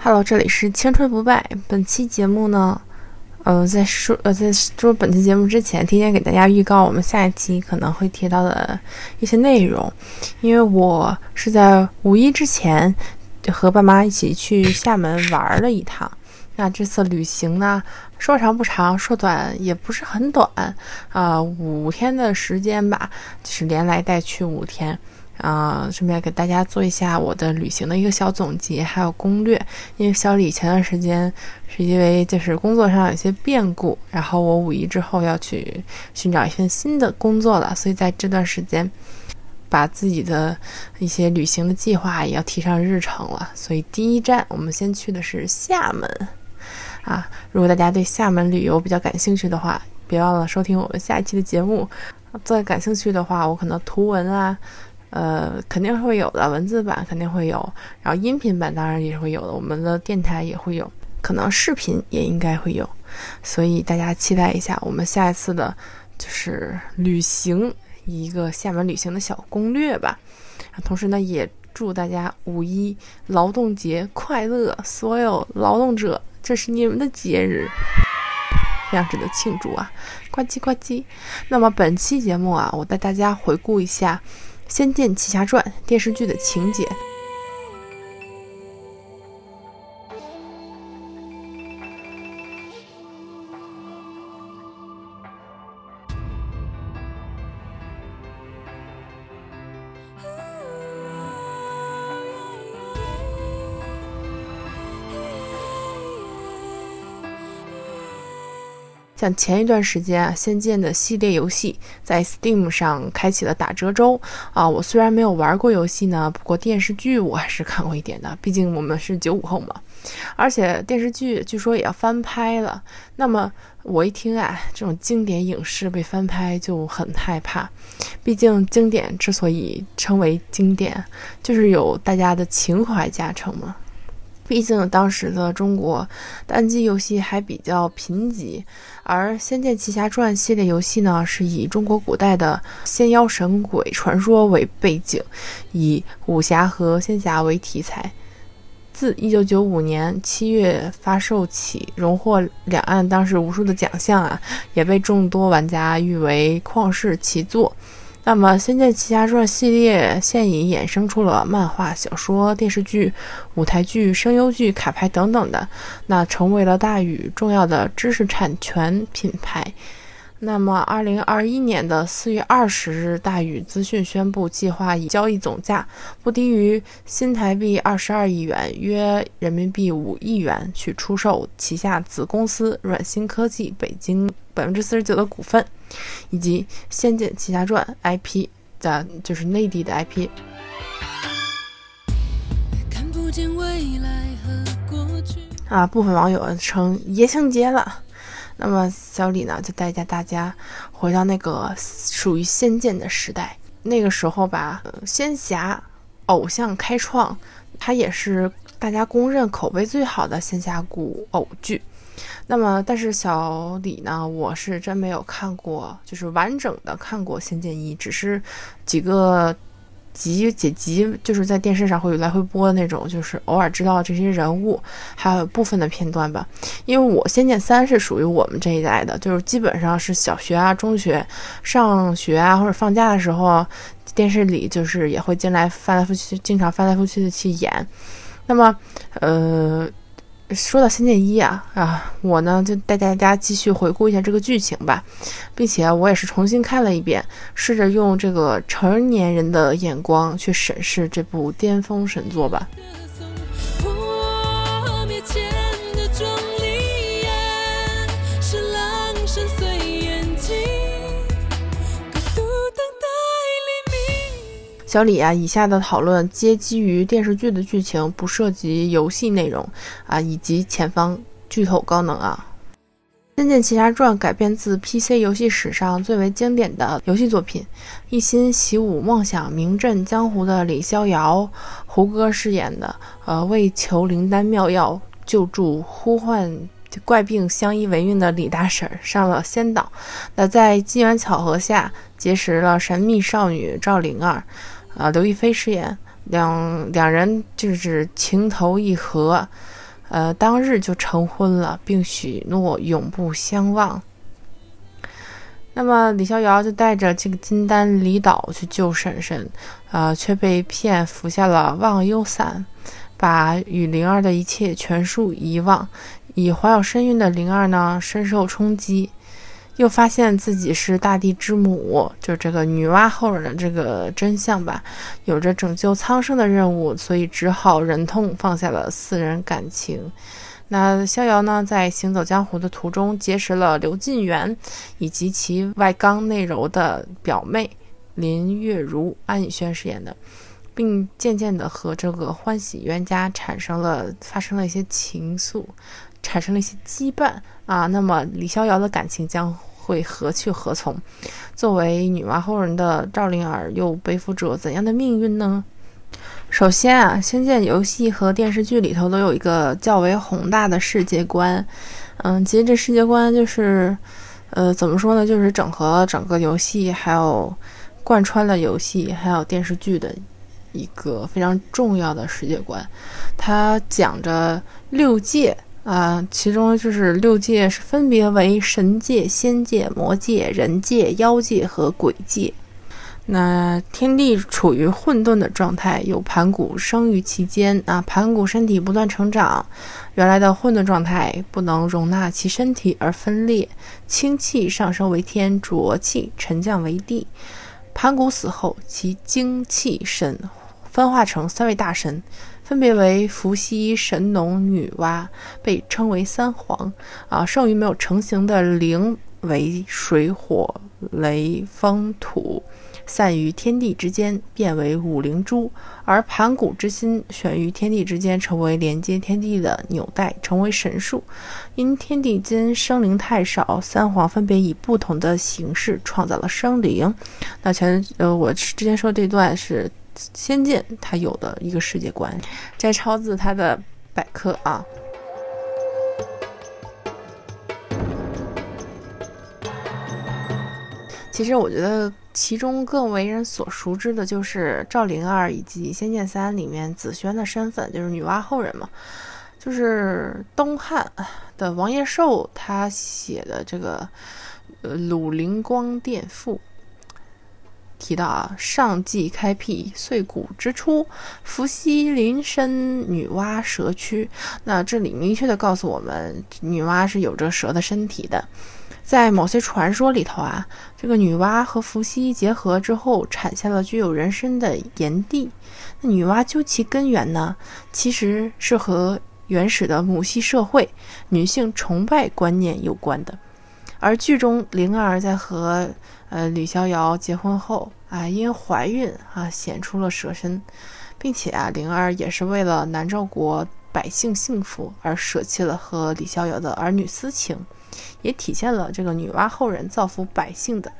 Hello，这里是青春不败。本期节目呢，呃，在说呃在说本期节目之前，提前给大家预告我们下一期可能会提到的一些内容，因为我是在五一之前和爸妈一起去厦门玩了一趟。那这次旅行呢，说长不长，说短也不是很短，啊，五天的时间吧，就是连来带去五天。啊，顺便给大家做一下我的旅行的一个小总结，还有攻略。因为小李前段时间是因为就是工作上有些变故，然后我五一之后要去寻找一份新的工作了，所以在这段时间把自己的一些旅行的计划也要提上日程了。所以第一站我们先去的是厦门啊！如果大家对厦门旅游比较感兴趣的话，别忘了收听我们下一期的节目。再感兴趣的话，我可能图文啊。呃，肯定会有的，文字版肯定会有，然后音频版当然也会有的，我们的电台也会有，可能视频也应该会有，所以大家期待一下我们下一次的，就是旅行一个厦门旅行的小攻略吧。同时呢，也祝大家五一劳动节快乐，所有劳动者，这是你们的节日，非常值得庆祝啊！呱唧呱唧。那么本期节目啊，我带大家回顾一下。《仙剑奇侠传》电视剧的情节。像前一段时间啊，《仙剑》的系列游戏在 Steam 上开启了打折周啊。我虽然没有玩过游戏呢，不过电视剧我还是看过一点的，毕竟我们是九五后嘛。而且电视剧据说也要翻拍了。那么我一听啊，这种经典影视被翻拍就很害怕，毕竟经典之所以称为经典，就是有大家的情怀加成嘛。毕竟当时的中国单机游戏还比较贫瘠，而《仙剑奇侠传》系列游戏呢，是以中国古代的仙妖神鬼传说为背景，以武侠和仙侠为题材。自1995年7月发售起，荣获两岸当时无数的奖项啊，也被众多玩家誉为旷世奇作。那么，《仙剑奇侠传》系列现已衍生出了漫画、小说、电视剧、舞台剧、声优剧、卡牌等等的，那成为了大宇重要的知识产权品牌。那么，二零二一年的四月二十日，大宇资讯宣布，计划以交易总价不低于新台币二十二亿元（约人民币五亿元）去出售旗下子公司软星科技北京百分之四十九的股份，以及《仙剑奇侠传》IP 的，就是内地的 IP。啊，部分网友称爷青结了。那么小李呢，就带着大家回到那个属于仙剑的时代。那个时候吧，仙侠偶像开创，它也是大家公认口碑最好的仙侠古偶剧。那么，但是小李呢，我是真没有看过，就是完整的看过《仙剑一》，只是几个。集解集就是在电视上会有来回播的那种，就是偶尔知道这些人物，还有部分的片段吧。因为我《仙剑三》是属于我们这一代的，就是基本上是小学啊、中学上学啊或者放假的时候，电视里就是也会进来翻来覆去，经常翻来覆去的去演。那么，呃。说到《仙剑一》啊啊，我呢就带大家继续回顾一下这个剧情吧，并且我也是重新看了一遍，试着用这个成年人的眼光去审视这部巅峰神作吧。小李啊，以下的讨论皆基于电视剧的剧情，不涉及游戏内容啊，以及前方剧透高能啊。《仙剑奇侠传》改编自 PC 游戏史上最为经典的游戏作品，一心习武、梦想名震江湖的李逍遥，胡歌饰演的，呃，为求灵丹妙药救助呼唤怪病相依为命的李大婶上了仙岛，那在机缘巧合下结识了神秘少女赵灵儿。啊，刘亦菲饰演两两人就是情投意合，呃，当日就成婚了，并许诺永不相忘。那么李逍遥就带着这个金丹离岛去救婶婶，呃，却被骗服下了忘忧散，把与灵儿的一切全数遗忘。已怀有身孕的灵儿呢，深受冲击。又发现自己是大地之母，就这个女娲后人的这个真相吧，有着拯救苍生的任务，所以只好忍痛放下了四人感情。那逍遥呢，在行走江湖的途中结识了刘晋元以及其外刚内柔的表妹林月如，安以轩饰演的，并渐渐的和这个欢喜冤家产生了发生了一些情愫，产生了一些羁绊啊。那么李逍遥的感情将。会何去何从？作为女娲后人的赵灵儿又背负着怎样的命运呢？首先啊，《仙剑》游戏和电视剧里头都有一个较为宏大的世界观。嗯，其实这世界观就是，呃，怎么说呢？就是整合了整个游戏，还有贯穿了游戏还有电视剧的一个非常重要的世界观。它讲着六界。啊，其中就是六界是分别为神界、仙界、魔界、人界、妖界和鬼界。那天地处于混沌的状态，有盘古生于其间。啊，盘古身体不断成长，原来的混沌状态不能容纳其身体而分裂，清气上升为天，浊气沉降为地。盘古死后，其精气神分化成三位大神。分别为伏羲、神农、女娲，被称为三皇。啊，剩余没有成型的灵为水、火、雷、风、土，散于天地之间，变为五灵珠。而盘古之心悬于天地之间，成为连接天地的纽带，成为神树。因天地间生灵太少，三皇分别以不同的形式创造了生灵。那前呃，我之前说这段是。仙剑它有的一个世界观，摘抄自它的百科啊。其实我觉得其中更为人所熟知的就是赵灵儿以及《仙剑三》里面紫萱的身份，就是女娲后人嘛。就是东汉的王延寿他写的这个呃《鲁灵光殿赋》。提到啊，上纪开辟，岁古之初，伏羲临身女娲蛇躯。那这里明确的告诉我们，女娲是有着蛇的身体的。在某些传说里头啊，这个女娲和伏羲结合之后，产下了具有人身的炎帝。那女娲究其根源呢，其实是和原始的母系社会、女性崇拜观念有关的。而剧中灵儿在和呃李逍遥结婚后啊，因怀孕啊显出了蛇身，并且啊灵儿也是为了南诏国百姓幸福而舍弃了和李逍遥的儿女私情，也体现了这个女娲后人造福百姓的。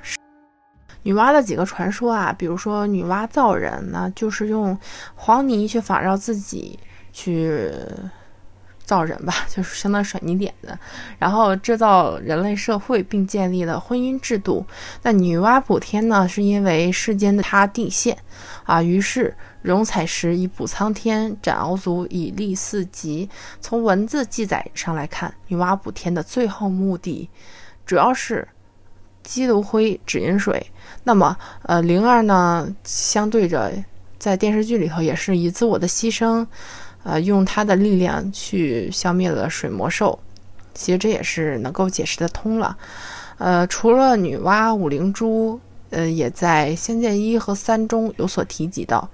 女娲的几个传说啊，比如说女娲造人呢，就是用黄泥去仿照自己去。造人吧，就是相当于甩泥点子，然后制造人类社会，并建立了婚姻制度。那女娲补天呢，是因为世间的塌地陷啊，于是容采石以补苍天，斩鳌足以立四极。从文字记载上来看，女娲补天的最后目的，主要是积炉灰止饮水。那么，呃，灵儿呢，相对着在电视剧里头也是以自我的牺牲。呃，用他的力量去消灭了水魔兽，其实这也是能够解释得通了。呃，除了女娲、五灵珠。呃，也在《仙剑一》和三中有所提及到。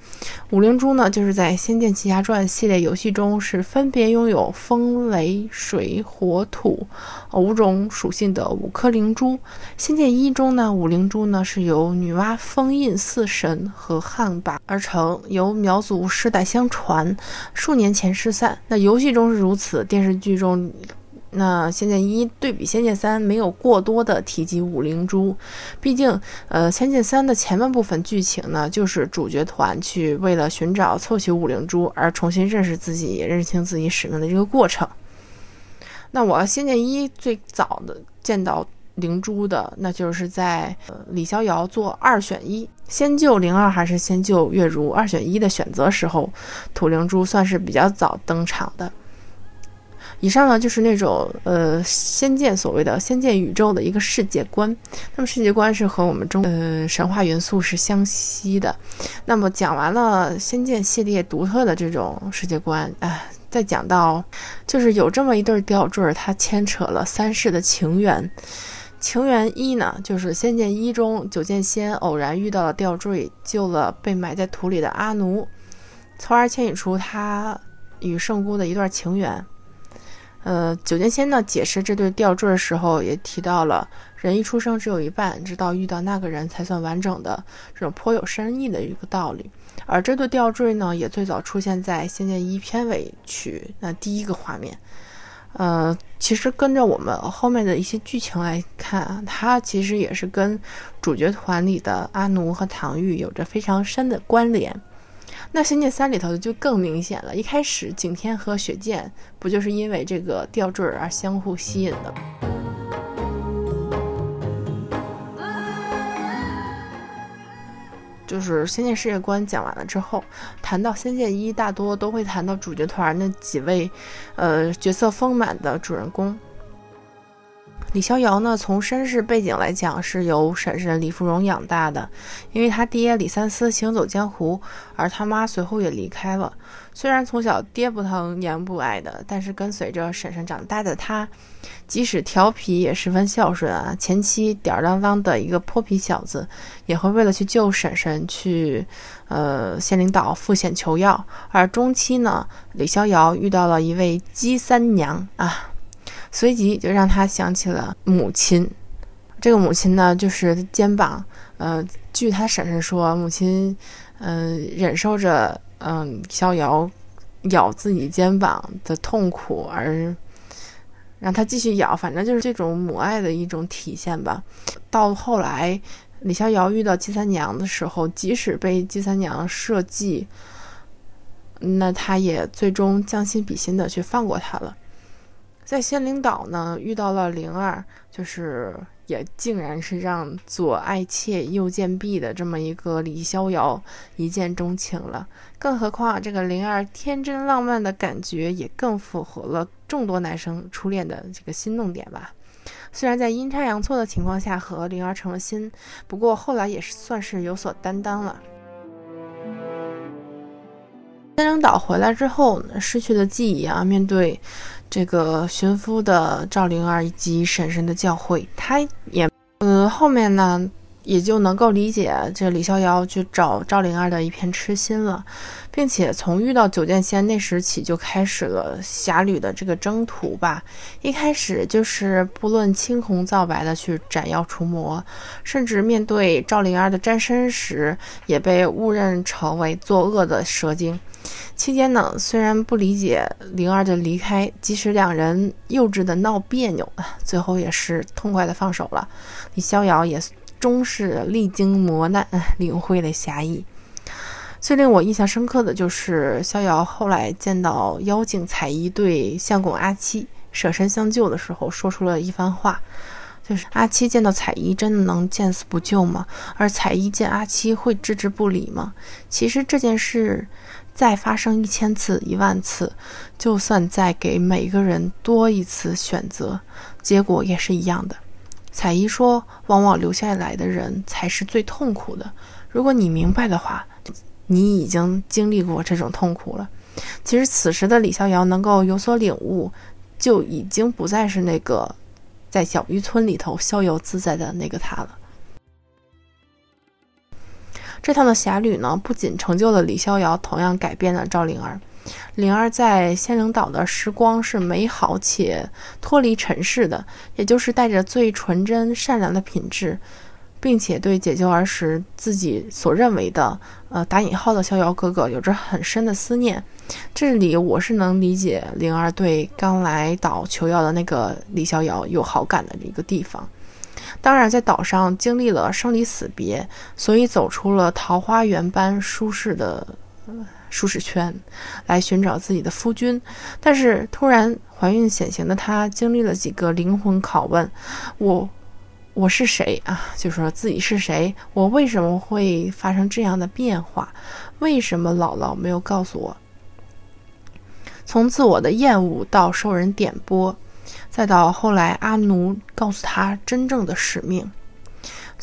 五灵珠呢，就是在《仙剑奇侠传》系列游戏中是分别拥有风、雷、水、火、土五种属性的五颗灵珠。《仙剑一》中呢，五灵珠呢是由女娲封印四神和汉魃而成，由苗族世代相传，数年前失散。那游戏中是如此，电视剧中。那《仙剑一》对比《仙剑三》，没有过多的提及五灵珠，毕竟，呃，《仙剑三》的前半部分剧情呢，就是主角团去为了寻找凑齐五灵珠而重新认识自己、认清自己使命的这个过程。那我《仙剑一》最早的见到灵珠的，那就是在李逍遥做二选一，先救灵儿还是先救月如二选一的选择时候，土灵珠算是比较早登场的。以上呢就是那种呃仙剑所谓的仙剑宇宙的一个世界观，那么世界观是和我们中呃神话元素是相吸的。那么讲完了仙剑系列独特的这种世界观，哎，再讲到就是有这么一对吊坠，它牵扯了三世的情缘。情缘一呢，就是仙剑一中九剑仙偶然遇到了吊坠，救了被埋在土里的阿奴，从而牵引出他与圣姑的一段情缘。呃，九剑仙呢解释这对吊坠的时候，也提到了人一出生只有一半，直到遇到那个人才算完整的这种颇有深意的一个道理。而这对吊坠呢，也最早出现在《仙剑一》片尾曲那第一个画面。呃，其实跟着我们后面的一些剧情来看，它其实也是跟主角团里的阿奴和唐钰有着非常深的关联。那《仙剑三》里头就更明显了。一开始，景天和雪见不就是因为这个吊坠而相互吸引的？就是《仙剑世界观》讲完了之后，谈到《仙剑一》，大多都会谈到主角团那几位，呃，角色丰满的主人公。李逍遥呢，从身世背景来讲，是由婶婶李芙蓉养大的。因为他爹李三思行走江湖，而他妈随后也离开了。虽然从小爹不疼娘不爱的，但是跟随着婶婶长大的他，即使调皮也十分孝顺啊。前期吊儿郎当的一个泼皮小子，也会为了去救婶婶去，呃，仙灵岛赴险求药。而中期呢，李逍遥遇到了一位姬三娘啊。随即就让他想起了母亲，这个母亲呢，就是肩膀，呃，据他婶婶说，母亲，嗯，忍受着，嗯，逍遥咬自己肩膀的痛苦，而让他继续咬，反正就是这种母爱的一种体现吧。到后来，李逍遥遇到姬三娘的时候，即使被姬三娘设计，那他也最终将心比心的去放过她了。在仙灵岛呢，遇到了灵儿，就是也竟然是让左爱妾右贱婢的这么一个李逍遥一见钟情了。更何况这个灵儿天真浪漫的感觉，也更符合了众多男生初恋的这个心动点吧。虽然在阴差阳错的情况下和灵儿成了亲，不过后来也是算是有所担当了。仙灵岛回来之后，失去的记忆啊，面对。这个寻夫的赵灵儿以及婶婶的教诲，他也，呃，后面呢也就能够理解这李逍遥去找赵灵儿的一片痴心了，并且从遇到九剑仙那时起就开始了侠侣的这个征途吧。一开始就是不论青红皂白的去斩妖除魔，甚至面对赵灵儿的沾身时，也被误认成为作恶的蛇精。期间呢，虽然不理解灵儿的离开，即使两人幼稚的闹别扭，最后也是痛快的放手了。李逍遥也终是历经磨难，领会了侠义。最令我印象深刻的就是逍遥后来见到妖精彩衣对相公阿七舍身相救的时候，说出了一番话，就是阿七见到彩衣真的能见死不救吗？而彩衣见阿七会置之不理吗？其实这件事。再发生一千次、一万次，就算再给每个人多一次选择，结果也是一样的。彩衣说：“往往留下来的人才是最痛苦的。如果你明白的话，你已经经历过这种痛苦了。”其实此时的李逍遥能够有所领悟，就已经不再是那个在小渔村里头逍遥自在的那个他了。这趟的侠旅呢，不仅成就了李逍遥，同样改变了赵灵儿。灵儿在仙灵岛的时光是美好且脱离尘世的，也就是带着最纯真善良的品质，并且对解救儿时自己所认为的呃打引号的逍遥哥哥有着很深的思念。这里我是能理解灵儿对刚来岛求药的那个李逍遥有好感的一个地方。当然，在岛上经历了生离死别，所以走出了桃花源般舒适的舒适圈，来寻找自己的夫君。但是突然怀孕显形的她，经历了几个灵魂拷问：我我是谁啊？就说自己是谁？我为什么会发生这样的变化？为什么姥姥没有告诉我？从自我的厌恶到受人点拨，再到后来阿奴告诉他真正的使命。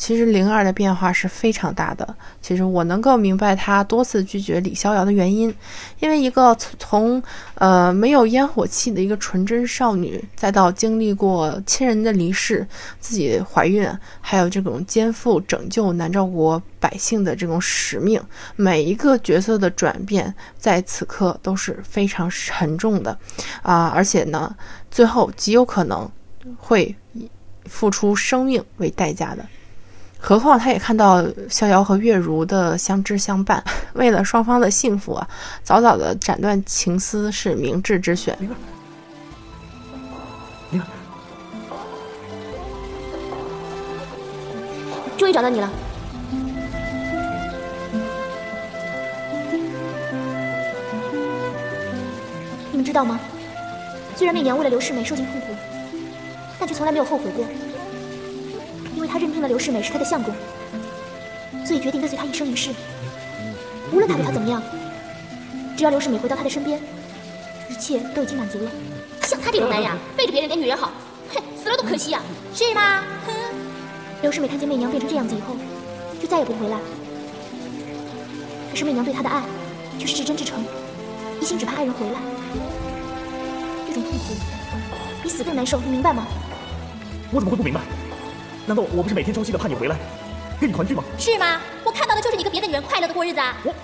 其实灵儿的变化是非常大的。其实我能够明白她多次拒绝李逍遥的原因，因为一个从呃没有烟火气的一个纯真少女，再到经历过亲人的离世、自己怀孕，还有这种肩负拯救南诏国百姓的这种使命，每一个角色的转变，在此刻都是非常沉重的啊！而且呢，最后极有可能会以付出生命为代价的。何况他也看到逍遥和月如的相知相伴，为了双方的幸福啊，早早的斩断情丝是明智之选。终于找到你了。你们知道吗？虽然媚娘为了刘世美受尽痛苦，但却从来没有后悔过。因为他认定了刘世美是他的相公，所以决定跟随他一生一世。无论他对他怎么样，只要刘世美回到他的身边，一切都已经满足了。像他这种男人，背着别人给女人好，哼，死了都可惜呀，是吗？哼。刘世美看见媚娘变成这样子以后，就再也不回来。可是媚娘对他的爱，却是至真至诚，一心只盼爱人回来。这种痛苦，比死更难受，你明白吗？我怎么会不明白？难道我不是每天朝夕的盼你回来，跟你团聚吗？是吗？我看到的就是你跟别的女人快乐的过日子啊！我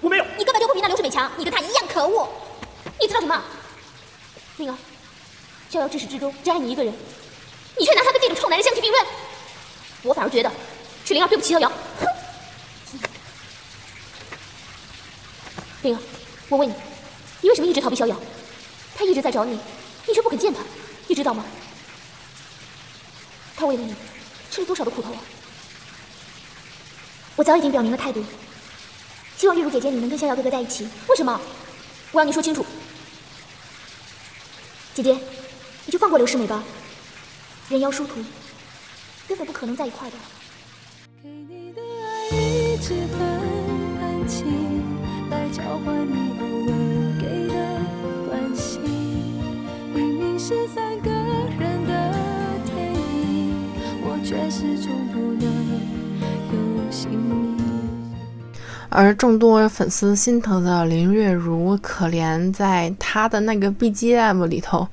我没有，你根本就不比那刘世美强，你跟她一样可恶。你知道什么？灵儿，逍遥至始至终只爱你一个人，你却拿他跟这种臭男人相提并论。我反而觉得是灵儿对不起逍遥。哼！灵儿，我问你，你为什么一直逃避逍遥？他一直在找你，你却不肯见他，你知道吗？他为了你吃了多少的苦头啊！我早已经表明了态度，希望月如姐姐你能跟逍遥哥哥在一起。为什么？我要你说清楚。姐姐，你就放过刘世美吧。人妖殊途，根本不可能在一块的。给你的爱一直很安静，来交换你偶尔给的关心。明明是在有姓名。而众多粉丝心疼的林月如，可怜在她的那个 BGM 里头，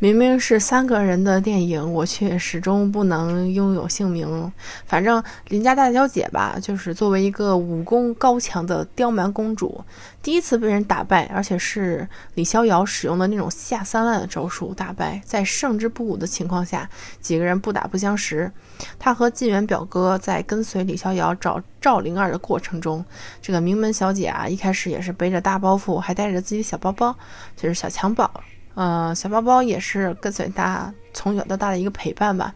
明明是三个人的电影，我却始终不能拥有姓名。反正林家大小姐吧，就是作为一个武功高强的刁蛮公主。第一次被人打败，而且是李逍遥使用的那种下三滥的招数打败，在胜之不武的情况下，几个人不打不相识。他和晋元表哥在跟随李逍遥找赵灵儿的过程中，这个名门小姐啊，一开始也是背着大包袱，还带着自己的小包包，就是小襁褓。呃，小包包也是跟随大从小到大的一个陪伴吧。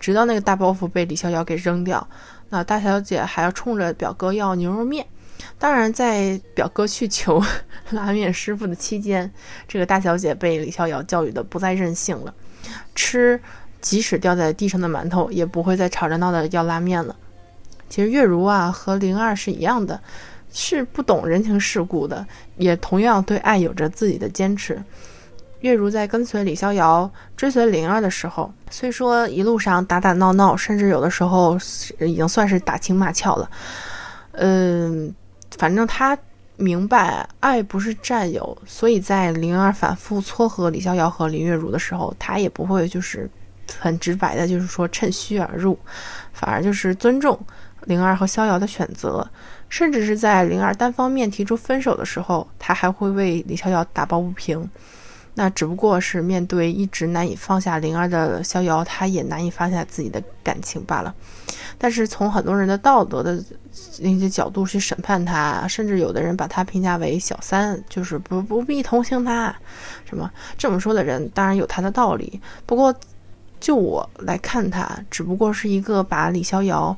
直到那个大包袱被李逍遥给扔掉，那大小姐还要冲着表哥要牛肉面。当然，在表哥去求 拉面师傅的期间，这个大小姐被李逍遥教育的不再任性了，吃即使掉在地上的馒头，也不会再吵着闹的要拉面了。其实月如啊和灵儿是一样的，是不懂人情世故的，也同样对爱有着自己的坚持。月如在跟随李逍遥追随灵儿的时候，虽说一路上打打闹闹，甚至有的时候已经算是打情骂俏了，嗯。反正他明白爱不是占有，所以在灵儿反复撮合李逍遥和林月如的时候，他也不会就是很直白的，就是说趁虚而入，反而就是尊重灵儿和逍遥的选择，甚至是在灵儿单方面提出分手的时候，他还会为李逍遥打抱不平。那只不过是面对一直难以放下灵儿的逍遥，他也难以放下自己的感情罢了。但是从很多人的道德的那些角度去审判他，甚至有的人把他评价为小三，就是不不必同情他。什么这么说的人，当然有他的道理。不过就我来看，他只不过是一个把李逍遥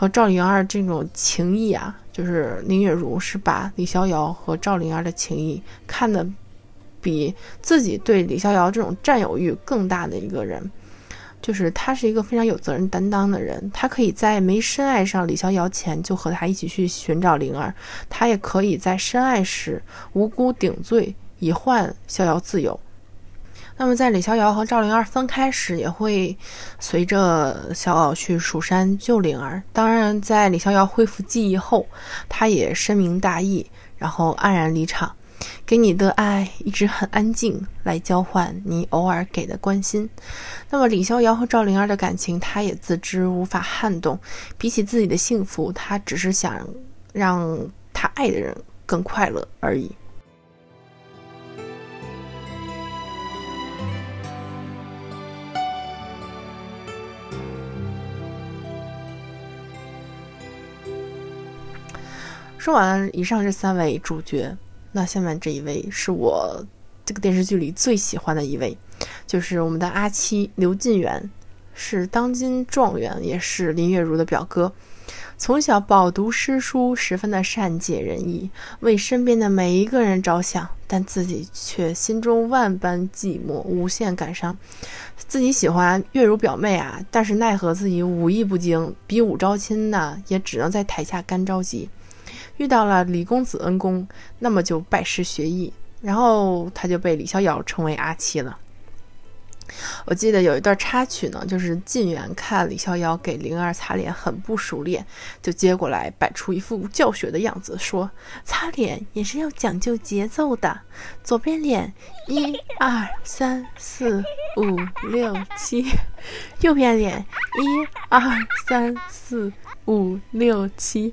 和赵灵儿这种情谊啊，就是林月如是把李逍遥和赵灵儿的情谊看得比自己对李逍遥这种占有欲更大的一个人。就是他是一个非常有责任担当的人，他可以在没深爱上李逍遥前就和他一起去寻找灵儿，他也可以在深爱时无辜顶罪，以换逍遥自由。那么在李逍遥和赵灵儿分开时，也会随着逍遥去蜀山救灵儿。当然，在李逍遥恢复记忆后，他也深明大义，然后黯然离场。给你的爱一直很安静，来交换你偶尔给的关心。那么李逍遥和赵灵儿的感情，他也自知无法撼动。比起自己的幸福，他只是想让他爱的人更快乐而已。说完了以上这三位主角，那下面这一位是我这个电视剧里最喜欢的一位，就是我们的阿七刘进元，是当今状元，也是林月如的表哥。从小饱读诗书，十分的善解人意，为身边的每一个人着想，但自己却心中万般寂寞，无限感伤。自己喜欢月如表妹啊，但是奈何自己武艺不精，比武招亲呢，也只能在台下干着急。遇到了李公子恩公，那么就拜师学艺，然后他就被李逍遥称为阿七了。我记得有一段插曲呢，就是晋元看李逍遥给灵儿擦脸很不熟练，就接过来摆出一副教学的样子，说：“擦脸也是要讲究节奏的，左边脸一二三四五六七，右边脸一二三四。”五六七，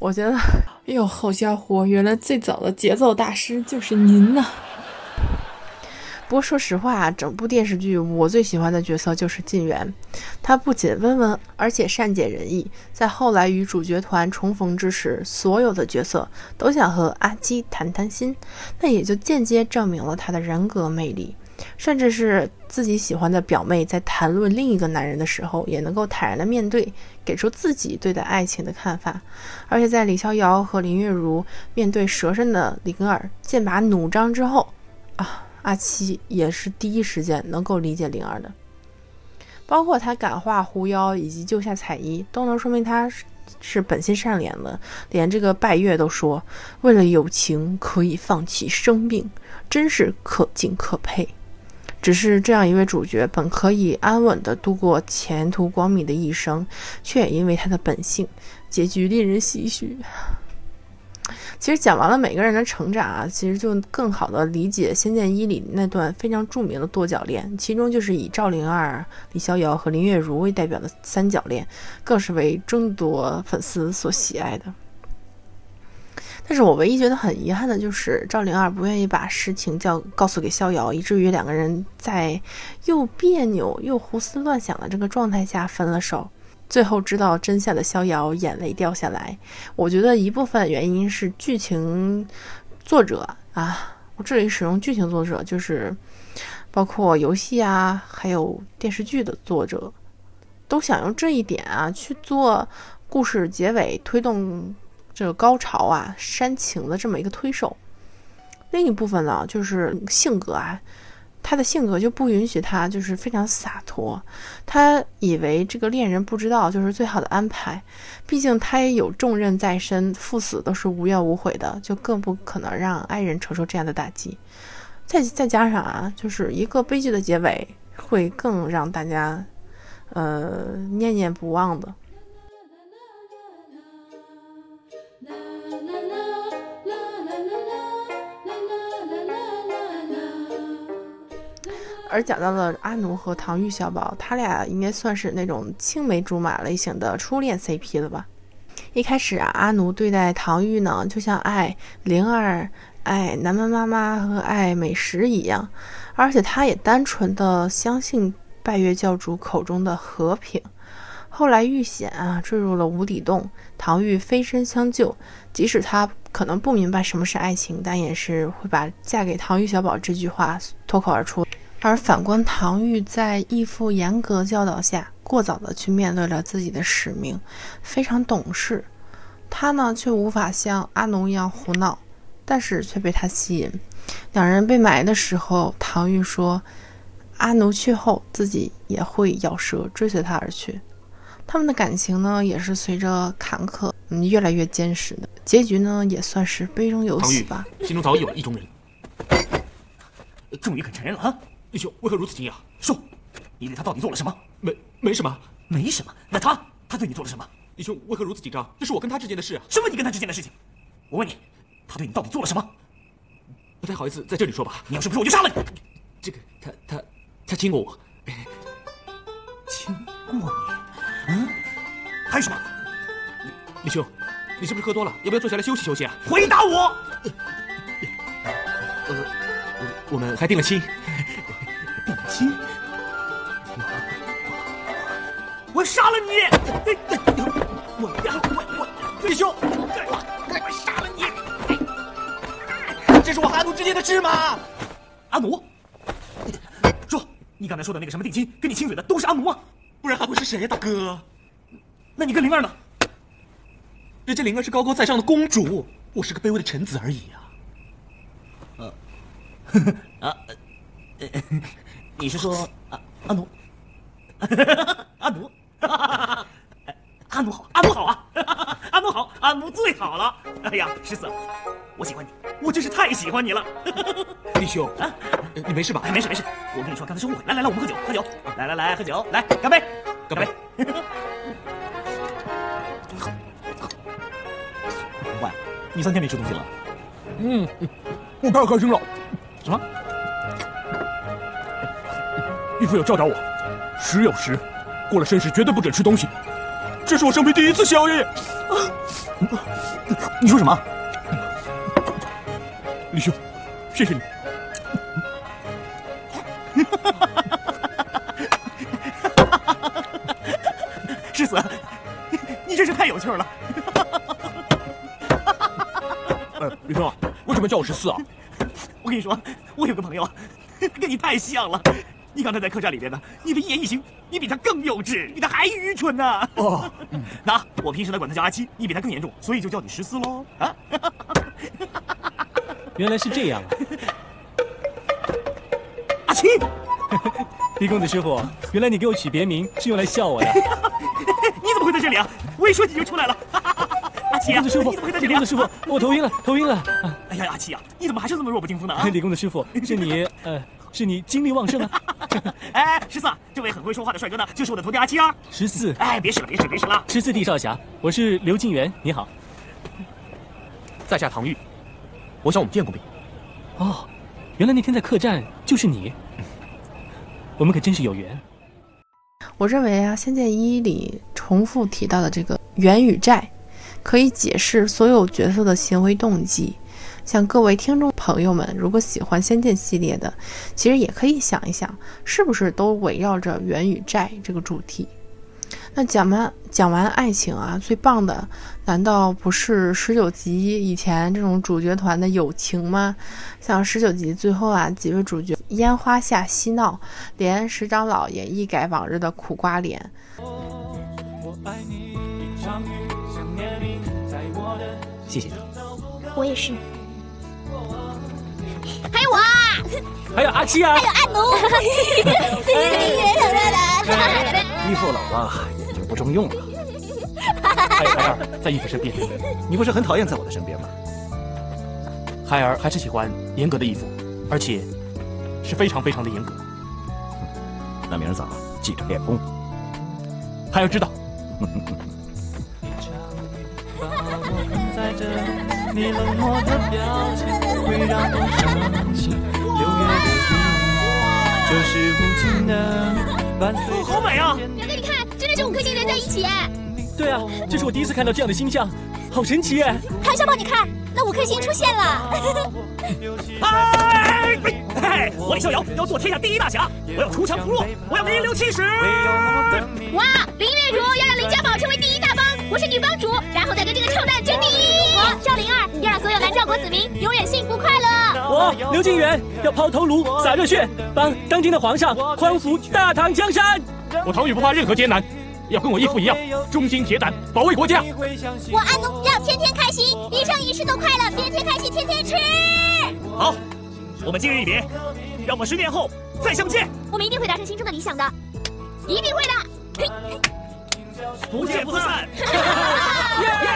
我觉得，哎呦，好家伙，原来最早的节奏大师就是您呐！不过说实话，整部电视剧我最喜欢的角色就是晋元，他不仅温文，而且善解人意。在后来与主角团重逢之时，所有的角色都想和阿基谈谈心，那也就间接证明了他的人格魅力。甚至是自己喜欢的表妹在谈论另一个男人的时候，也能够坦然的面对，给出自己对待爱情的看法。而且在李逍遥和林月如面对蛇身的灵儿剑拔弩张之后，啊，阿七也是第一时间能够理解灵儿的，包括他感化狐妖以及救下彩衣，都能说明他是本心善良的。连这个拜月都说，为了友情可以放弃生命，真是可敬可佩。只是这样一位主角，本可以安稳地度过前途光明的一生，却也因为他的本性，结局令人唏嘘。其实讲完了每个人的成长啊，其实就更好的理解《仙剑一》里那段非常著名的多角恋，其中就是以赵灵儿、李逍遥和林月如为代表的三角恋，更是为众多粉丝所喜爱的。但是我唯一觉得很遗憾的就是赵灵儿不愿意把实情叫告诉给逍遥，以至于两个人在又别扭又胡思乱想的这个状态下分了手。最后知道真相的逍遥眼泪掉下来。我觉得一部分原因是剧情作者啊，我这里使用剧情作者就是包括游戏啊，还有电视剧的作者，都想用这一点啊去做故事结尾推动。这个高潮啊，煽情的这么一个推手。另一部分呢，就是性格啊，他的性格就不允许他就是非常洒脱。他以为这个恋人不知道就是最好的安排，毕竟他也有重任在身，赴死都是无怨无悔的，就更不可能让爱人承受这样的打击。再再加上啊，就是一个悲剧的结尾，会更让大家呃念念不忘的。而讲到了阿奴和唐钰小宝，他俩应该算是那种青梅竹马类型的初恋 CP 了吧？一开始啊，阿奴对待唐钰呢，就像爱灵儿、爱南门妈妈和爱美食一样，而且他也单纯的相信拜月教主口中的和平。后来遇险啊，坠入了无底洞，唐钰飞身相救，即使他可能不明白什么是爱情，但也是会把嫁给唐钰小宝这句话脱口而出。而反观唐钰，在义父严格教导下，过早的去面对了自己的使命，非常懂事。他呢，却无法像阿奴一样胡闹，但是却被他吸引。两人被埋的时候，唐钰说：“阿奴去后，自己也会咬舌追随他而去。”他们的感情呢，也是随着坎坷，嗯，越来越坚实的。结局呢，也算是杯中有喜吧。心中早已有了意中人。终于肯承认了啊！李兄为何如此惊讶？说，你对他到底做了什么？没没什么，没什么。那他他对你做了什么？李兄为何如此紧张？这是我跟他之间的事啊！什么你跟他之间的事情？我问你，他对你到底做了什么？不太好意思在这里说吧。你要是不说，我就杀了你！这个他他他亲过我，亲过你？嗯？还有什么？李兄，你是不是喝多了？要不要坐下来休息休息啊？回答我！呃，我们还定了亲。我杀了你！我我我，李兄，我杀了你！这是我和阿奴之间的事吗？阿奴，说，你刚才说的那个什么定亲，跟你亲嘴的都是阿奴吗？不然还会是谁呀，大哥？那你跟灵儿呢？人家灵儿是高高在上的公主，我是个卑微的臣子而已啊。呃，啊，你是说阿阿奴？阿奴，阿奴好，阿奴好啊，阿奴好，阿奴最好了。哎呀，十四，我喜欢你，我真是太喜欢你了。弟兄，啊，你没事吧？哎，没事没事，我跟你说，刚才是误会。来来来，我们喝酒喝酒，来来来，喝酒，来干杯，干杯。喂，你三天没吃东西了？嗯，我太开心了。什么？义父有教导我，时有时，过了申时绝对不准吃东西。这是我生平第一次宵夜。你说什么？李兄，谢谢你。世子，你真是太有趣了。哎，李兄，为什么叫我十四啊？我跟你说，我有个朋友，跟你太像了。你刚才在客栈里边呢，你的一言一行，你比他更幼稚，比他还愚蠢呢。哦，那我平时呢管他叫阿七，你比他更严重，所以就叫你十四喽。啊，原来是这样啊！阿七，李公子师傅，原来你给我取别名是用来笑我的。你怎么会在这里啊？我一说你就出来了。阿七啊，李公子师傅，你怎么会在这里？李公子师傅，我头晕了，头晕了。哎呀，阿七啊，你怎么还是这么弱不禁风呢？啊，李公子师傅，是你呃，是你精力旺盛啊。哎，十四，这位很会说话的帅哥呢，就是我的徒弟阿七啊。十四，哎，别使了，别使，别使了。十四弟少侠，我是刘静元，你好。在下唐玉，我想我们见过面。哦，原来那天在客栈就是你，我们可真是有缘。我认为啊，《仙剑一》里重复提到的这个缘与债，可以解释所有角色的行为动机。像各位听众朋友们，如果喜欢《仙剑》系列的，其实也可以想一想，是不是都围绕着缘与债这个主题？那讲完讲完爱情啊，最棒的难道不是十九集以前这种主角团的友情吗？像十九集最后啊，几位主角烟花下嬉闹，连石长老也一改往日的苦瓜脸。谢谢你，我也是。还有我啊，还有阿七啊，还有阿奴，义父老了，眼睛不中用了。还有孩儿在义父身边，你不是很讨厌在我的身边吗？孩儿还是喜欢严格的义父，而且是非常非常的严格。那明儿早记着练功。孩儿知道。你冷漠的表情会让我伤心。六月的雨，就是无情的伴随。好美啊！表哥，你看，真的是五颗星连在一起哎。对啊，这是我第一次看到这样的星象，好神奇哎！唐小宝，你看，那五颗星出现了。哎，嘿，我李逍遥要做天下第一大侠，我要锄强扶弱，我要名留青史。哇，林月如要让林家堡成为第一我是女帮主，然后再跟这个臭蛋争第一。我赵灵儿要让所有南诏国子民永远幸福快乐。我刘金元要抛头颅洒热血，帮当今的皇上匡扶大唐江山。我唐宇不怕任何艰难，要跟我义父一样，忠心铁胆，保卫国家。我阿奴要天天开心，一生一世都快乐，天天开心，天天吃。好，我们今日一别，让我们十年后再相见。我们一定会达成心中的理想的，一定会的。嘿，不见不散。耶！耶！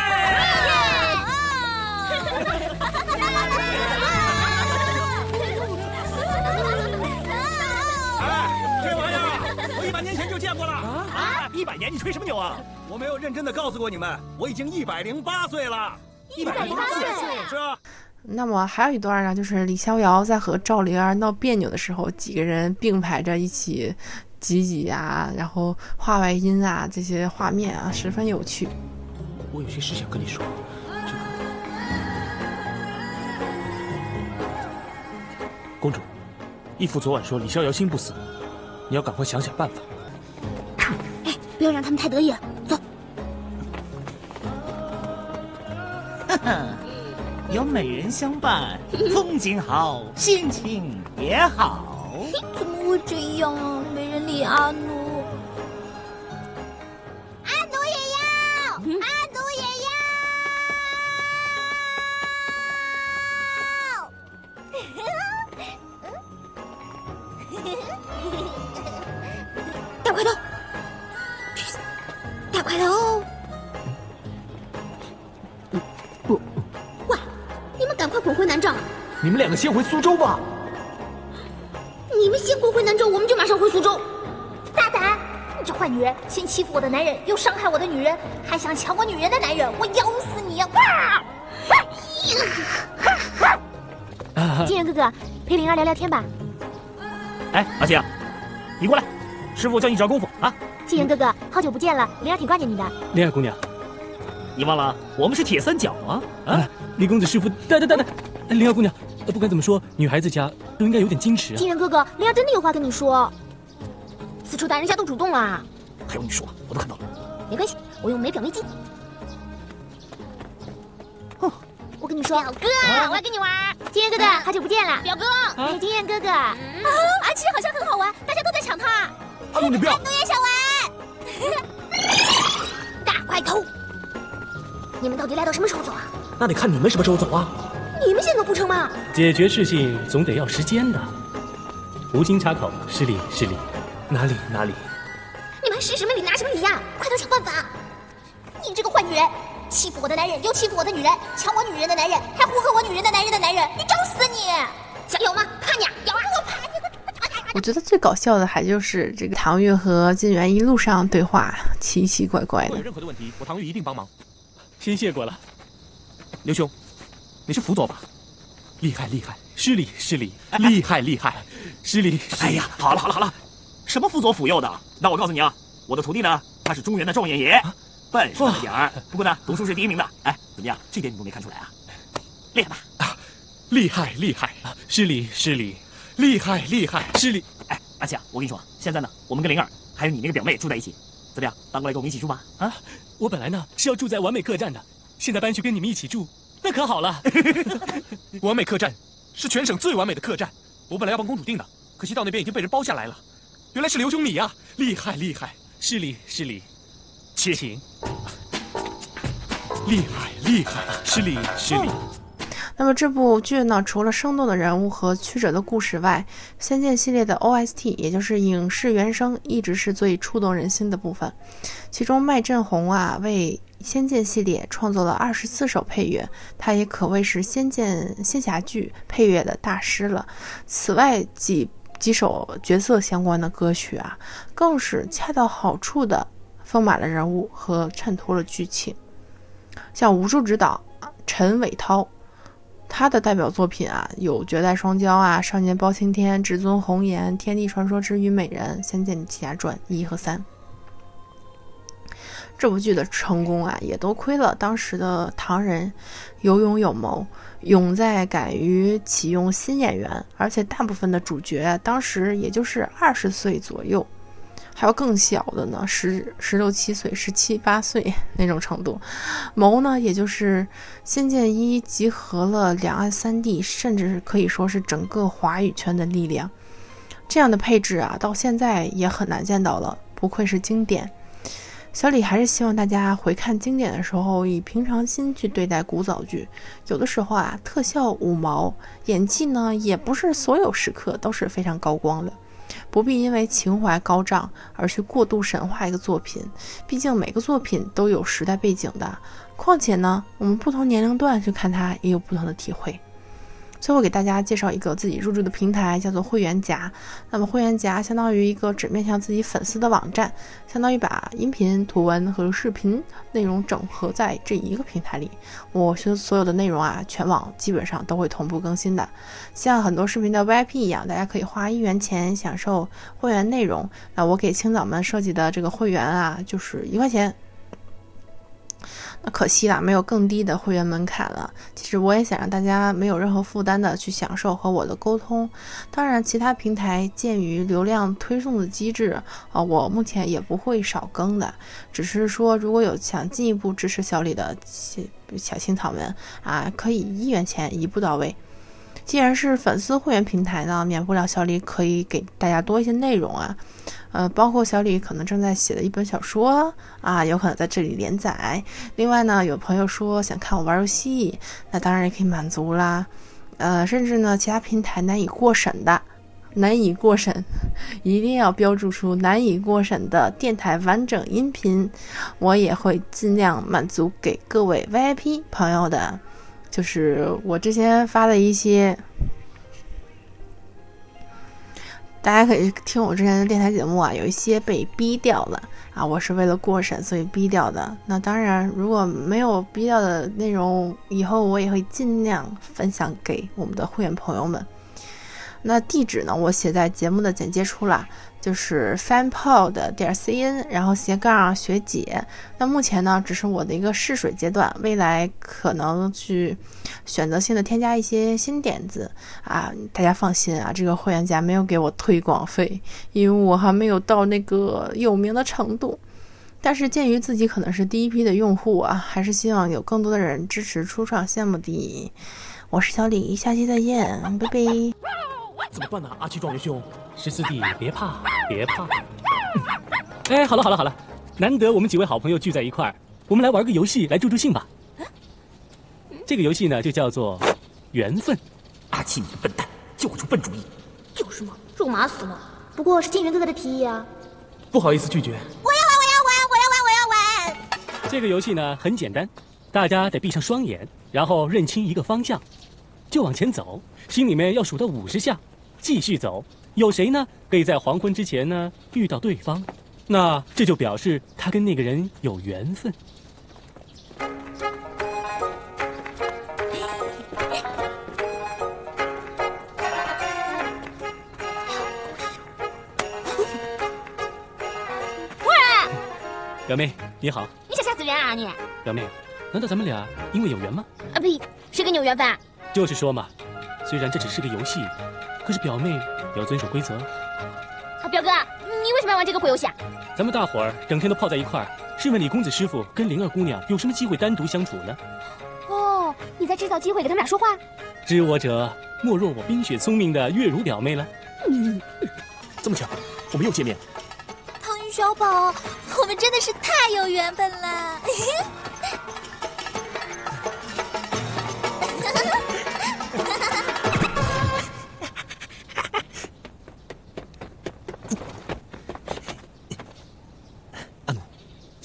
年前就见过了啊！一百年，你吹什么牛啊？我没有认真的告诉过你们，我已经一百零八岁了。一百零八岁是啊。那么还有一段呢，就是李逍遥在和赵灵儿闹别扭的时候，几个人并排着一起挤挤啊，然后画外音啊，这些画面啊，十分有趣。我有些事想跟你说。这个，公主，义父昨晚说李逍遥心不死，你要赶快想想办法。哎，不要让他们太得意了。走，有美人相伴，风景好，心情也好。怎么会这样啊？阿奴。阿奴也要，阿奴也要。大块头，大块头。不，喂，你们赶快滚回南诏！你们两个先回苏州吧。的男人，又伤害我的女人，还想抢我女人的男人，我咬死你呀！哇！金人哥哥，陪灵儿聊聊天吧。哎，阿青，你过来，师傅叫你找功夫啊。金人哥哥，好久不见了，灵儿挺挂念你的。灵儿姑娘，你忘了我们是铁三角吗？啊，李公子师傅，等等等等，灵儿姑娘，不管怎么说，女孩子家都应该有点矜持啊。金人哥哥，灵儿真的有话跟你说。此处大人家都主动了，还有你说，我都看到了。没关系，我用没表没记。我跟你说，表哥，我要跟你玩。金燕哥哥，好久不见了，表哥。哎，金燕哥哥，啊，阿七好像很好玩，大家都在抢他。阿奴，你不要。我也想玩。大块头，你们到底赖到什么时候走啊？那得看你们什么时候走啊。你们先走不成吗？解决事情总得要时间的。无心插口，失礼失礼。哪里哪里？你们还使什么礼拿什么礼呀？快点想办法！你这个坏女人，欺负我的男人，又欺负我的女人，抢我女人的男人，还呼喝我女人的男人的男人，你找死你！想咬吗？怕你啊！咬啊！我怕你！我觉得最搞笑的还就是这个唐玉和金元一路上对话奇奇怪怪的。有任何的问题，我唐玉一定帮忙。先谢过了。刘兄，你是辅佐吧？厉害厉害，失礼失礼，厉害厉害，失礼。哎呀，好了好了好了，什么辅佐辅佑的？那我告诉你啊，我的徒弟呢，他是中原的状元爷，笨是点儿，不过呢，读书是第一名的。哎，怎么样？这点你都没看出来啊？厉害吧？啊，厉害厉害，失礼失礼，厉害厉害，失礼。哎，阿庆，我跟你说，现在呢，我们跟灵儿还有你那个表妹住在一起，怎么样？搬过来跟我们一起住吧？啊，我本来呢是要住在完美客栈的，现在搬去跟你们一起住，那可好了。完美客栈是全省最完美的客栈，我本来要帮公主订的，可惜到那边已经被人包下来了。原来是刘兄你呀，厉害厉害，失礼失礼，请请，厉害厉害，失礼失礼。那么这部剧呢，除了生动的人物和曲折的故事外，《仙剑》系列的 OST，也就是影视原声，一直是最触动人心的部分。其中麦振鸿啊，为《仙剑》系列创作了二十四首配乐，他也可谓是《仙剑》仙侠剧配乐的大师了。此外，几几首角色相关的歌曲啊，更是恰到好处的丰满了人物和衬托了剧情。像武术指导陈伟涛。他的代表作品啊，有《绝代双骄》啊，《少年包青天》《至尊红颜》《天地传说之虞美人》《仙剑奇侠传》一和三。这部剧的成功啊，也多亏了当时的唐人有勇有谋，勇在敢于启用新演员，而且大部分的主角，当时也就是二十岁左右。还有更小的呢，十十六七岁、十七八岁 那种程度。谋呢，也就是《仙剑一》集合了两岸三地，甚至可以说是整个华语圈的力量。这样的配置啊，到现在也很难见到了，不愧是经典。小李还是希望大家回看经典的时候，以平常心去对待古早剧。有的时候啊，特效五毛，演技呢，也不是所有时刻都是非常高光的。不必因为情怀高涨而去过度神化一个作品，毕竟每个作品都有时代背景的。况且呢，我们不同年龄段去看它也有不同的体会。最后给大家介绍一个自己入驻的平台，叫做会员夹。那么会员夹相当于一个只面向自己粉丝的网站，相当于把音频、图文和视频内容整合在这一个平台里。我所所有的内容啊，全网基本上都会同步更新的。像很多视频的 VIP 一样，大家可以花一元钱享受会员内容。那我给青枣们设计的这个会员啊，就是一块钱。那可惜啦，没有更低的会员门槛了。其实我也想让大家没有任何负担的去享受和我的沟通。当然，其他平台鉴于流量推送的机制，啊，我目前也不会少更的。只是说，如果有想进一步支持小李的小青草们啊，可以一元钱一步到位。既然是粉丝会员平台呢，免不了小李可以给大家多一些内容啊。呃，包括小李可能正在写的一本小说啊，有可能在这里连载。另外呢，有朋友说想看我玩游戏，那当然也可以满足啦。呃，甚至呢，其他平台难以过审的，难以过审，一定要标注出难以过审的电台完整音频，我也会尽量满足给各位 VIP 朋友的。就是我之前发的一些。大家可以听我之前的电台节目啊，有一些被逼掉了啊，我是为了过审所以逼掉的。那当然，如果没有逼掉的内容，以后我也会尽量分享给我们的会员朋友们。那地址呢？我写在节目的简介处了，就是 fanpod 点 cn，然后斜杠学姐。那目前呢，只是我的一个试水阶段，未来可能去选择性的添加一些新点子啊。大家放心啊，这个会员家没有给我推广费，因为我还没有到那个有名的程度。但是鉴于自己可能是第一批的用户啊，还是希望有更多的人支持初创项目的。我是小李，下期再见，拜拜。怎么办呢，阿七状元兄？十四弟，别怕，别怕。哎，好了好了好了，难得我们几位好朋友聚在一块儿，我们来玩个游戏来助助兴吧。这个游戏呢，就叫做缘分。阿七，你个笨蛋，就会出笨主意。就是嘛，肉麻死了。不过是金元哥哥的提议啊。不好意思拒绝。我要玩，我要玩，我要玩，我要玩。这个游戏呢很简单，大家得闭上双眼，然后认清一个方向，就往前走，心里面要数到五十下。继续走，有谁呢？可以在黄昏之前呢遇到对方，那这就表示他跟那个人有缘分。喂，表妹你好，你想吓死人啊你？表妹，难道咱们俩因为有缘吗？啊呸，谁跟你有缘分？就是说嘛，虽然这只是个游戏。可是表妹也要遵守规则。啊，表哥，你为什么要玩这个破游戏啊？咱们大伙儿整天都泡在一块儿，试问李公子师傅跟灵儿姑娘有什么机会单独相处呢？哦，你在制造机会给他们俩说话？知我者莫若我冰雪聪明的月如表妹了。嗯，这么巧，我们又见面了。唐云小宝，我们真的是太有缘分了。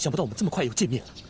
想不到我们这么快又见面了。